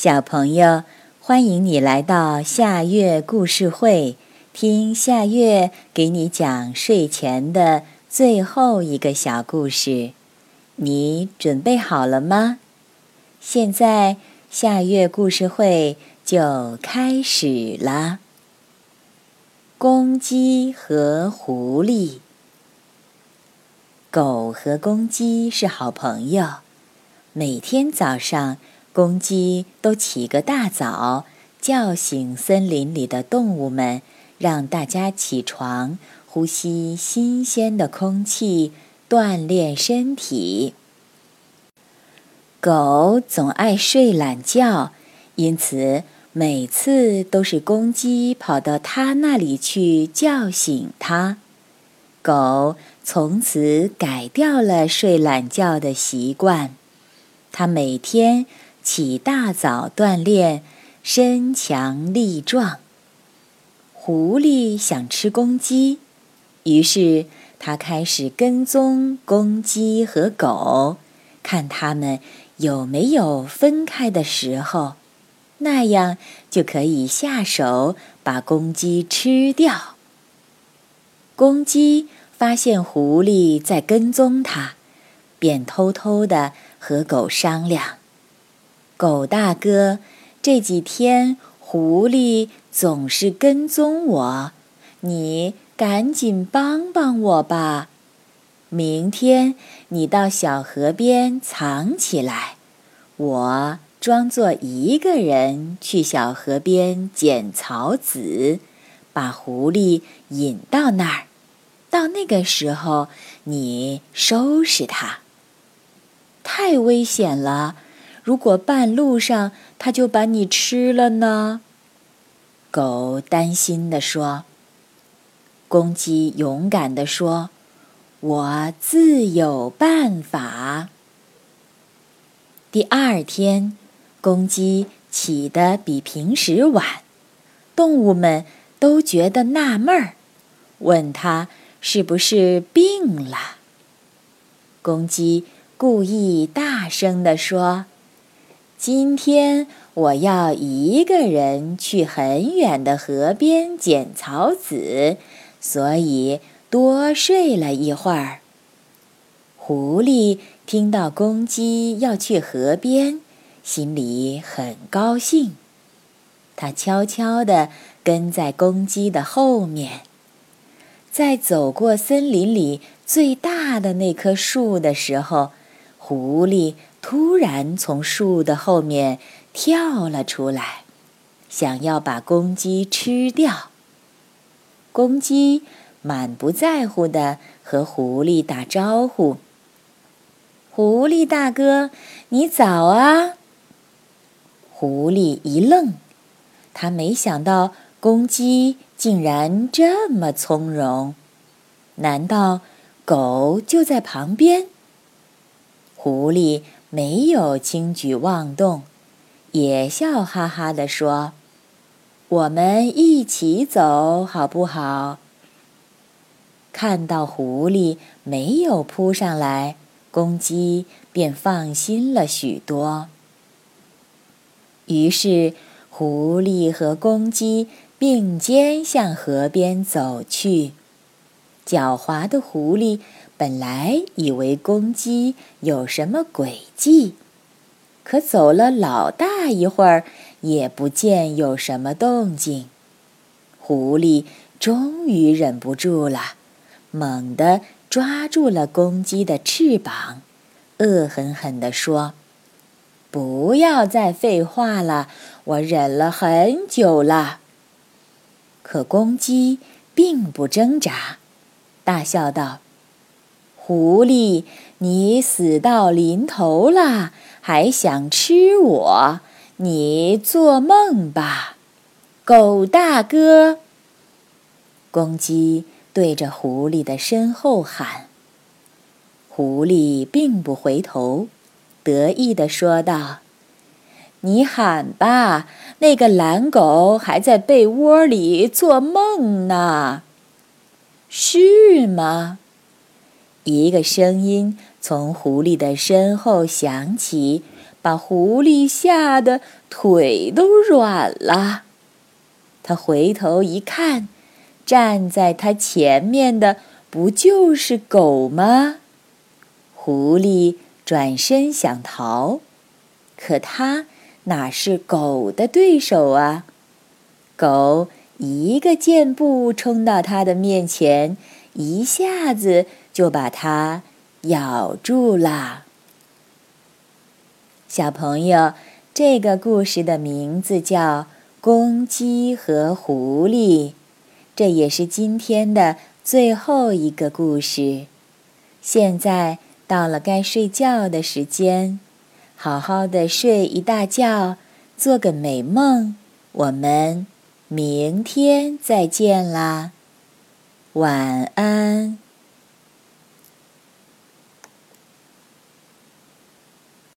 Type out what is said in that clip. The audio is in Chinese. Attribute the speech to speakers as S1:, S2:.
S1: 小朋友，欢迎你来到夏月故事会，听夏月给你讲睡前的最后一个小故事。你准备好了吗？现在夏月故事会就开始了。公鸡和狐狸，狗和公鸡是好朋友，每天早上。公鸡都起个大早，叫醒森林里的动物们，让大家起床，呼吸新鲜的空气，锻炼身体。狗总爱睡懒觉，因此每次都是公鸡跑到它那里去叫醒它。狗从此改掉了睡懒觉的习惯，它每天。起大早锻炼，身强力壮。狐狸想吃公鸡，于是它开始跟踪公鸡和狗，看它们有没有分开的时候，那样就可以下手把公鸡吃掉。公鸡发现狐狸在跟踪它，便偷偷的和狗商量。狗大哥，这几天狐狸总是跟踪我，你赶紧帮帮我吧。明天你到小河边藏起来，我装作一个人去小河边捡草籽，把狐狸引到那儿。到那个时候，你收拾它。太危险了。如果半路上它就把你吃了呢？狗担心地说。公鸡勇敢地说：“我自有办法。”第二天，公鸡起得比平时晚，动物们都觉得纳闷儿，问他是不是病了。公鸡故意大声地说。今天我要一个人去很远的河边捡草籽，所以多睡了一会儿。狐狸听到公鸡要去河边，心里很高兴。它悄悄地跟在公鸡的后面，在走过森林里最大的那棵树的时候，狐狸。突然从树的后面跳了出来，想要把公鸡吃掉。公鸡满不在乎地和狐狸打招呼：“狐狸大哥，你早啊！”狐狸一愣，他没想到公鸡竟然这么从容。难道狗就在旁边？狐狸。没有轻举妄动，也笑哈哈地说：“我们一起走好不好？”看到狐狸没有扑上来，公鸡便放心了许多。于是，狐狸和公鸡并肩向河边走去。狡猾的狐狸。本来以为公鸡有什么诡计，可走了老大一会儿，也不见有什么动静。狐狸终于忍不住了，猛地抓住了公鸡的翅膀，恶狠狠地说：“不要再废话了，我忍了很久了。”可公鸡并不挣扎，大笑道。狐狸，你死到临头了，还想吃我？你做梦吧！狗大哥，公鸡对着狐狸的身后喊。狐狸并不回头，得意地说道：“你喊吧，那个懒狗还在被窝里做梦呢。”是吗？一个声音从狐狸的身后响起，把狐狸吓得腿都软了。他回头一看，站在他前面的不就是狗吗？狐狸转身想逃，可他哪是狗的对手啊？狗一个箭步冲到他的面前，一下子就把它咬住了。小朋友，这个故事的名字叫《公鸡和狐狸》，这也是今天的最后一个故事。现在到了该睡觉的时间，好好的睡一大觉，做个美梦。我们明天再见啦，晚安。